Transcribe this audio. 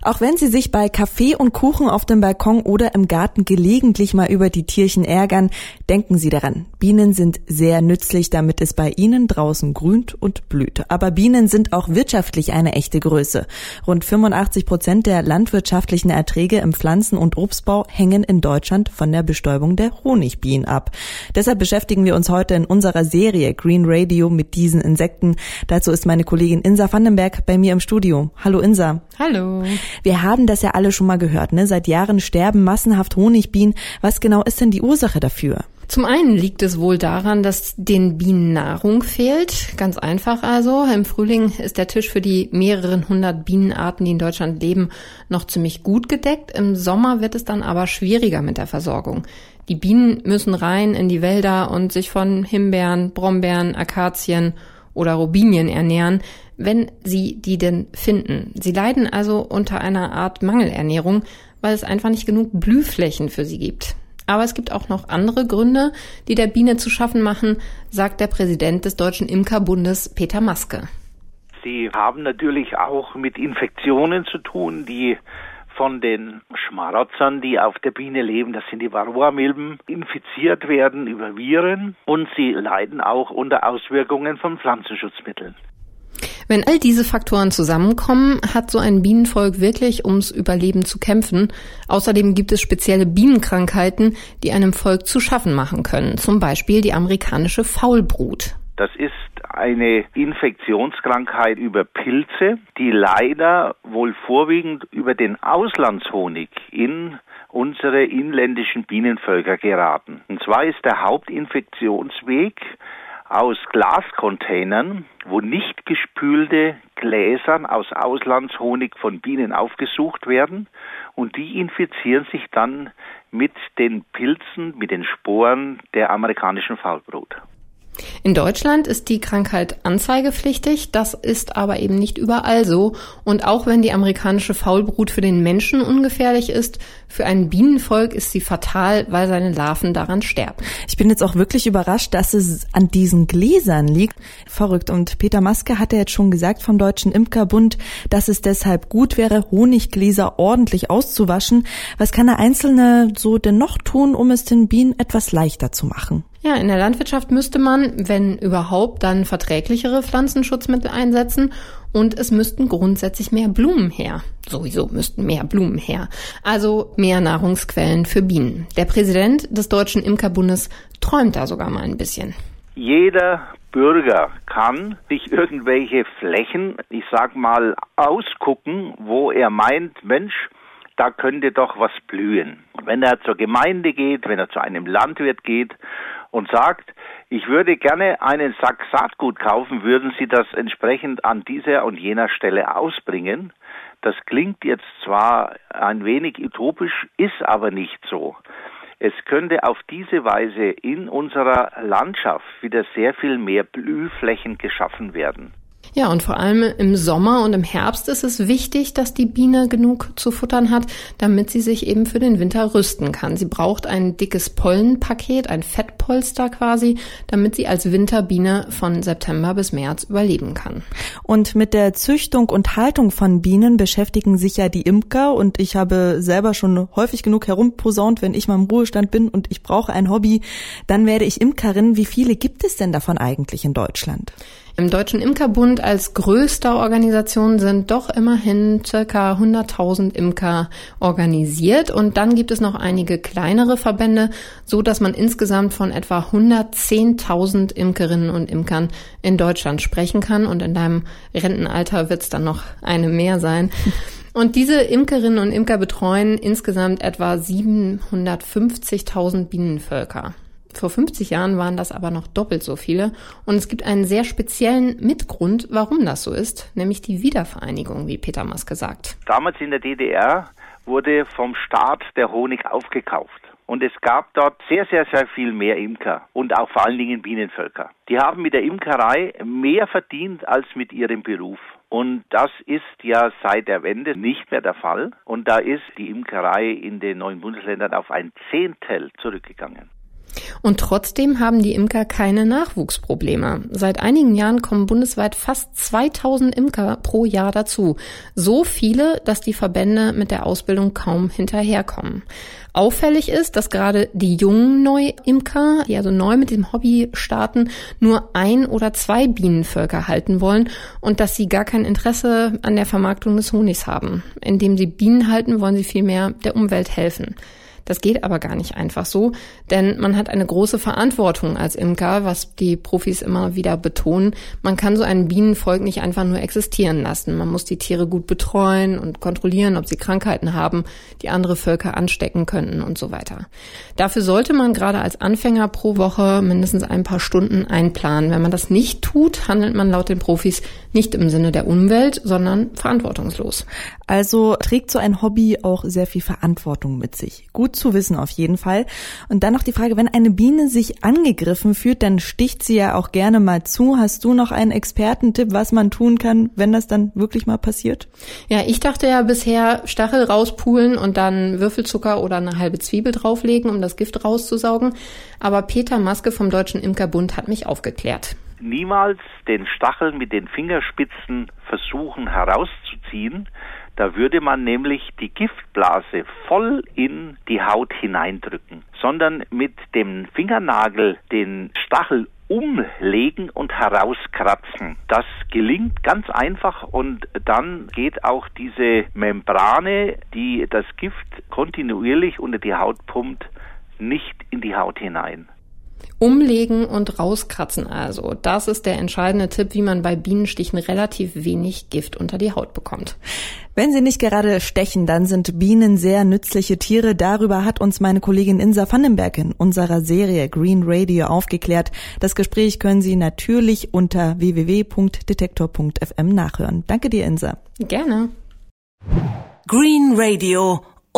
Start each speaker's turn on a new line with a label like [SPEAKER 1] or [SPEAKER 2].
[SPEAKER 1] Auch wenn Sie sich bei Kaffee und Kuchen auf dem Balkon oder im Garten gelegentlich mal über die Tierchen ärgern, denken Sie daran. Bienen sind sehr nützlich, damit es bei Ihnen draußen grünt und blüht. Aber Bienen sind auch wirtschaftlich eine echte Größe. Rund 85 Prozent der landwirtschaftlichen Erträge im Pflanzen- und Obstbau hängen in Deutschland von der Bestäubung der Honigbienen ab. Deshalb beschäftigen wir uns heute in unserer Serie Green Radio mit diesen Insekten. Dazu ist meine Kollegin Insa Vandenberg bei mir im Studio. Hallo Insa.
[SPEAKER 2] Hallo.
[SPEAKER 1] Wir haben das ja alle schon mal gehört, ne? Seit Jahren sterben massenhaft Honigbienen. Was genau ist denn die Ursache dafür?
[SPEAKER 2] Zum einen liegt es wohl daran, dass den Bienen Nahrung fehlt. Ganz einfach also. Im Frühling ist der Tisch für die mehreren hundert Bienenarten, die in Deutschland leben, noch ziemlich gut gedeckt. Im Sommer wird es dann aber schwieriger mit der Versorgung. Die Bienen müssen rein in die Wälder und sich von Himbeeren, Brombeeren, Akazien oder Robinien ernähren, wenn sie die denn finden. Sie leiden also unter einer Art Mangelernährung, weil es einfach nicht genug Blühflächen für sie gibt. Aber es gibt auch noch andere Gründe, die der Biene zu schaffen machen, sagt der Präsident des Deutschen Imkerbundes Peter Maske.
[SPEAKER 3] Sie haben natürlich auch mit Infektionen zu tun, die von den Schmarotzern, die auf der Biene leben, das sind die Varroa-Milben, infiziert werden über Viren und sie leiden auch unter Auswirkungen von Pflanzenschutzmitteln.
[SPEAKER 2] Wenn all diese Faktoren zusammenkommen, hat so ein Bienenvolk wirklich ums Überleben zu kämpfen. Außerdem gibt es spezielle Bienenkrankheiten, die einem Volk zu schaffen machen können. Zum Beispiel die amerikanische Faulbrut.
[SPEAKER 3] Das ist eine Infektionskrankheit über Pilze, die leider wohl vorwiegend über den Auslandshonig in unsere inländischen Bienenvölker geraten. Und zwar ist der Hauptinfektionsweg aus Glascontainern, wo nicht gespülte Gläsern aus Auslandshonig von Bienen aufgesucht werden und die infizieren sich dann mit den Pilzen, mit den Sporen der amerikanischen Faulbrut.
[SPEAKER 2] In Deutschland ist die Krankheit anzeigepflichtig, das ist aber eben nicht überall so. Und auch wenn die amerikanische Faulbrut für den Menschen ungefährlich ist, für ein Bienenvolk ist sie fatal, weil seine Larven daran sterben.
[SPEAKER 1] Ich bin jetzt auch wirklich überrascht, dass es an diesen Gläsern liegt. Verrückt. Und Peter Maske hat ja jetzt schon gesagt vom Deutschen Imkerbund, dass es deshalb gut wäre, Honiggläser ordentlich auszuwaschen. Was kann der Einzelne so denn noch tun, um es den Bienen etwas leichter zu machen?
[SPEAKER 2] Ja, in der Landwirtschaft müsste man, wenn überhaupt, dann verträglichere Pflanzenschutzmittel einsetzen und es müssten grundsätzlich mehr Blumen her. Sowieso müssten mehr Blumen her. Also mehr Nahrungsquellen für Bienen. Der Präsident des Deutschen Imkerbundes träumt da sogar mal ein bisschen.
[SPEAKER 3] Jeder Bürger kann sich irgendwelche Flächen, ich sag mal, ausgucken, wo er meint, Mensch, da könnte doch was blühen. Wenn er zur Gemeinde geht, wenn er zu einem Landwirt geht und sagt, ich würde gerne einen Sack Saatgut kaufen, würden Sie das entsprechend an dieser und jener Stelle ausbringen? Das klingt jetzt zwar ein wenig utopisch, ist aber nicht so. Es könnte auf diese Weise in unserer Landschaft wieder sehr viel mehr Blühflächen geschaffen werden.
[SPEAKER 2] Ja, und vor allem im Sommer und im Herbst ist es wichtig, dass die Biene genug zu futtern hat, damit sie sich eben für den Winter rüsten kann. Sie braucht ein dickes Pollenpaket, ein Fettpolster quasi, damit sie als Winterbiene von September bis März überleben kann.
[SPEAKER 1] Und mit der Züchtung und Haltung von Bienen beschäftigen sich ja die Imker und ich habe selber schon häufig genug herumposaunt, wenn ich mal im Ruhestand bin und ich brauche ein Hobby, dann werde ich Imkerin. Wie viele gibt es denn davon eigentlich in Deutschland?
[SPEAKER 2] Im Deutschen Imkerbund als größter Organisation sind doch immerhin circa 100.000 Imker organisiert und dann gibt es noch einige kleinere Verbände, so dass man insgesamt von etwa 110.000 Imkerinnen und Imkern in Deutschland sprechen kann und in deinem Rentenalter wird es dann noch eine mehr sein. Und diese Imkerinnen und Imker betreuen insgesamt etwa 750.000 Bienenvölker. Vor 50 Jahren waren das aber noch doppelt so viele. Und es gibt einen sehr speziellen Mitgrund, warum das so ist, nämlich die Wiedervereinigung, wie Peter Maske sagt.
[SPEAKER 3] Damals in der DDR wurde vom Staat der Honig aufgekauft. Und es gab dort sehr, sehr, sehr viel mehr Imker und auch vor allen Dingen Bienenvölker. Die haben mit der Imkerei mehr verdient als mit ihrem Beruf. Und das ist ja seit der Wende nicht mehr der Fall. Und da ist die Imkerei in den neuen Bundesländern auf ein Zehntel zurückgegangen.
[SPEAKER 2] Und trotzdem haben die Imker keine Nachwuchsprobleme. Seit einigen Jahren kommen bundesweit fast 2000 Imker pro Jahr dazu. So viele, dass die Verbände mit der Ausbildung kaum hinterherkommen. Auffällig ist, dass gerade die jungen Neuimker, die also neu mit dem Hobby starten, nur ein oder zwei Bienenvölker halten wollen und dass sie gar kein Interesse an der Vermarktung des Honigs haben. Indem sie Bienen halten, wollen sie vielmehr der Umwelt helfen. Das geht aber gar nicht einfach so, denn man hat eine große Verantwortung als Imker, was die Profis immer wieder betonen. Man kann so ein Bienenvolk nicht einfach nur existieren lassen. Man muss die Tiere gut betreuen und kontrollieren, ob sie Krankheiten haben, die andere Völker anstecken könnten und so weiter. Dafür sollte man gerade als Anfänger pro Woche mindestens ein paar Stunden einplanen. Wenn man das nicht tut, handelt man laut den Profis nicht im Sinne der Umwelt, sondern verantwortungslos.
[SPEAKER 1] Also trägt so ein Hobby auch sehr viel Verantwortung mit sich. Gut zu wissen auf jeden Fall. Und dann noch die Frage, wenn eine Biene sich angegriffen fühlt, dann sticht sie ja auch gerne mal zu. Hast du noch einen Expertentipp, was man tun kann, wenn das dann wirklich mal passiert?
[SPEAKER 2] Ja, ich dachte ja bisher Stachel rauspulen und dann Würfelzucker oder eine halbe Zwiebel drauflegen, um das Gift rauszusaugen. Aber Peter Maske vom Deutschen Imkerbund hat mich aufgeklärt
[SPEAKER 3] niemals den Stachel mit den Fingerspitzen versuchen herauszuziehen, da würde man nämlich die Giftblase voll in die Haut hineindrücken, sondern mit dem Fingernagel den Stachel umlegen und herauskratzen. Das gelingt ganz einfach und dann geht auch diese Membrane, die das Gift kontinuierlich unter die Haut pumpt, nicht in die Haut hinein.
[SPEAKER 2] Umlegen und rauskratzen also. Das ist der entscheidende Tipp, wie man bei Bienenstichen relativ wenig Gift unter die Haut bekommt.
[SPEAKER 1] Wenn sie nicht gerade stechen, dann sind Bienen sehr nützliche Tiere. Darüber hat uns meine Kollegin Insa Vandenberg in unserer Serie Green Radio aufgeklärt. Das Gespräch können Sie natürlich unter www.detektor.fm nachhören. Danke dir, Insa.
[SPEAKER 2] Gerne.
[SPEAKER 4] Green Radio